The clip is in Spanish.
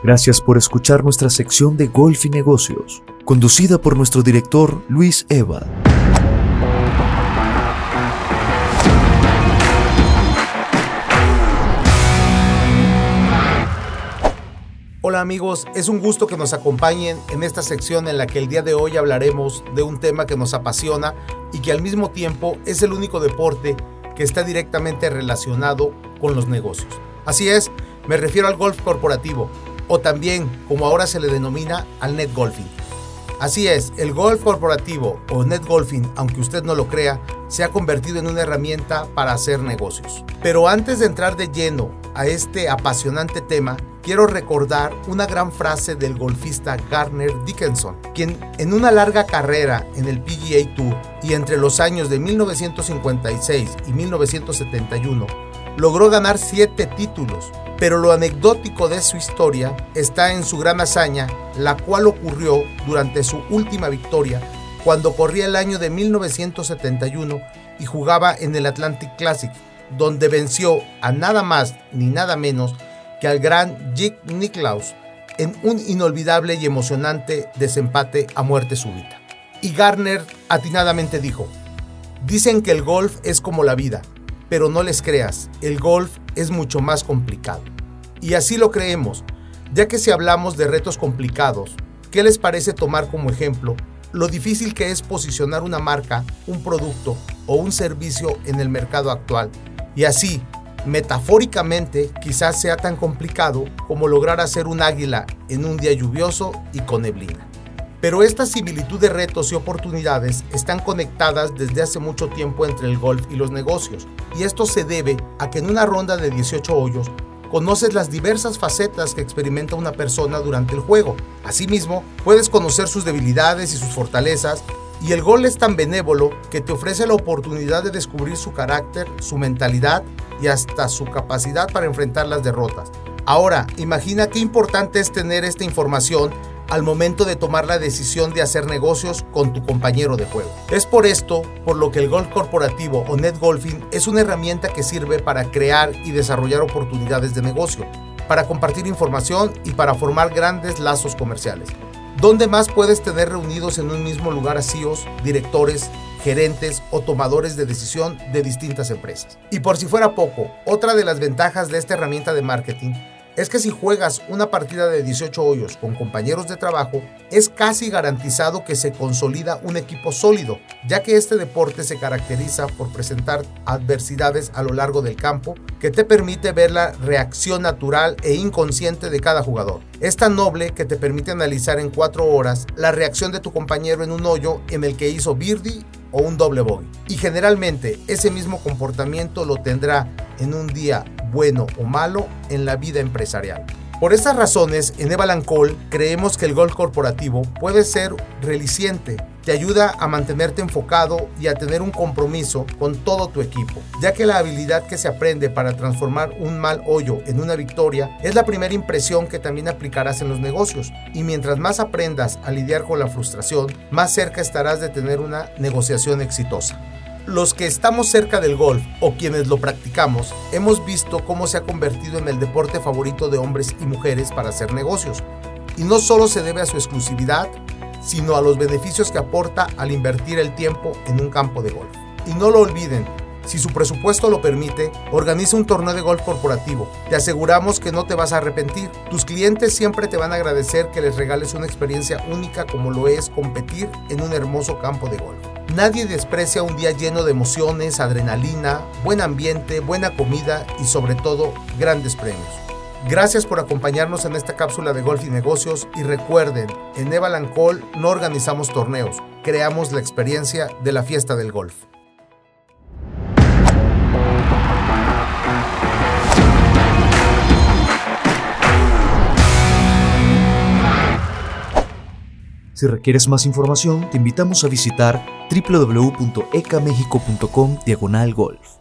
Gracias por escuchar nuestra sección de Golf y Negocios, conducida por nuestro director Luis Eva. Hola amigos, es un gusto que nos acompañen en esta sección en la que el día de hoy hablaremos de un tema que nos apasiona y que al mismo tiempo es el único deporte que está directamente relacionado con los negocios. Así es, me refiero al golf corporativo, o también, como ahora se le denomina, al net golfing. Así es, el golf corporativo o net golfing, aunque usted no lo crea, se ha convertido en una herramienta para hacer negocios. Pero antes de entrar de lleno a este apasionante tema, quiero recordar una gran frase del golfista Garner Dickinson, quien en una larga carrera en el PGA Tour y entre los años de 1956 y 1971, logró ganar siete títulos, pero lo anecdótico de su historia está en su gran hazaña, la cual ocurrió durante su última victoria, cuando corría el año de 1971 y jugaba en el Atlantic Classic, donde venció a nada más ni nada menos que al gran Jake Nicklaus en un inolvidable y emocionante desempate a muerte súbita. Y Garner atinadamente dijo, dicen que el golf es como la vida, pero no les creas, el golf es mucho más complicado. Y así lo creemos, ya que si hablamos de retos complicados, ¿qué les parece tomar como ejemplo lo difícil que es posicionar una marca, un producto o un servicio en el mercado actual? Y así, metafóricamente, quizás sea tan complicado como lograr hacer un águila en un día lluvioso y con neblina. Pero esta similitud de retos y oportunidades están conectadas desde hace mucho tiempo entre el golf y los negocios, y esto se debe a que en una ronda de 18 hoyos conoces las diversas facetas que experimenta una persona durante el juego. Asimismo, puedes conocer sus debilidades y sus fortalezas, y el gol es tan benévolo que te ofrece la oportunidad de descubrir su carácter, su mentalidad y hasta su capacidad para enfrentar las derrotas. Ahora, imagina qué importante es tener esta información al momento de tomar la decisión de hacer negocios con tu compañero de juego. Es por esto por lo que el golf corporativo o net golfing es una herramienta que sirve para crear y desarrollar oportunidades de negocio, para compartir información y para formar grandes lazos comerciales. ¿Dónde más puedes tener reunidos en un mismo lugar a CEOs, directores, gerentes o tomadores de decisión de distintas empresas? Y por si fuera poco, otra de las ventajas de esta herramienta de marketing es que si juegas una partida de 18 hoyos con compañeros de trabajo, es casi garantizado que se consolida un equipo sólido, ya que este deporte se caracteriza por presentar adversidades a lo largo del campo que te permite ver la reacción natural e inconsciente de cada jugador. Es tan noble que te permite analizar en 4 horas la reacción de tu compañero en un hoyo en el que hizo birdie o un doble bogey. Y generalmente ese mismo comportamiento lo tendrá en un día bueno o malo en la vida empresarial. Por estas razones, en Evalancol creemos que el gol corporativo puede ser reliciente, te ayuda a mantenerte enfocado y a tener un compromiso con todo tu equipo, ya que la habilidad que se aprende para transformar un mal hoyo en una victoria es la primera impresión que también aplicarás en los negocios, y mientras más aprendas a lidiar con la frustración, más cerca estarás de tener una negociación exitosa. Los que estamos cerca del golf o quienes lo practicamos, hemos visto cómo se ha convertido en el deporte favorito de hombres y mujeres para hacer negocios. Y no solo se debe a su exclusividad, sino a los beneficios que aporta al invertir el tiempo en un campo de golf. Y no lo olviden, si su presupuesto lo permite, organiza un torneo de golf corporativo. Te aseguramos que no te vas a arrepentir. Tus clientes siempre te van a agradecer que les regales una experiencia única como lo es competir en un hermoso campo de golf. Nadie desprecia un día lleno de emociones, adrenalina, buen ambiente, buena comida y sobre todo grandes premios. Gracias por acompañarnos en esta cápsula de golf y negocios y recuerden, en Evalancol no organizamos torneos, creamos la experiencia de la fiesta del golf. Si requieres más información, te invitamos a visitar www.ecamexico.com diagonal golf.